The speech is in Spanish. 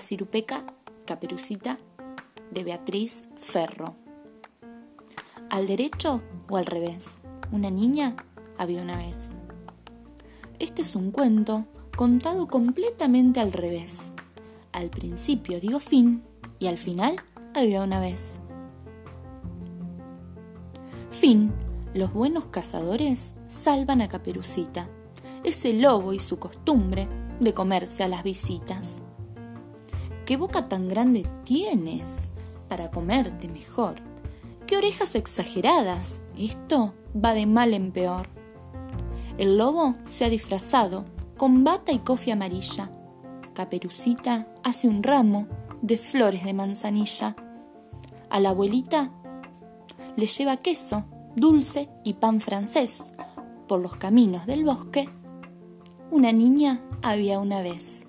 cirupeca Caperucita de Beatriz Ferro. ¿Al derecho o al revés? Una niña había una vez. Este es un cuento contado completamente al revés. Al principio digo fin y al final había una vez. Fin. Los buenos cazadores salvan a Caperucita. Ese lobo y su costumbre de comerse a las visitas. ¿Qué boca tan grande tienes para comerte mejor? ¿Qué orejas exageradas? Esto va de mal en peor. El lobo se ha disfrazado con bata y cofia amarilla. Caperucita hace un ramo de flores de manzanilla. A la abuelita le lleva queso, dulce y pan francés. Por los caminos del bosque, una niña había una vez.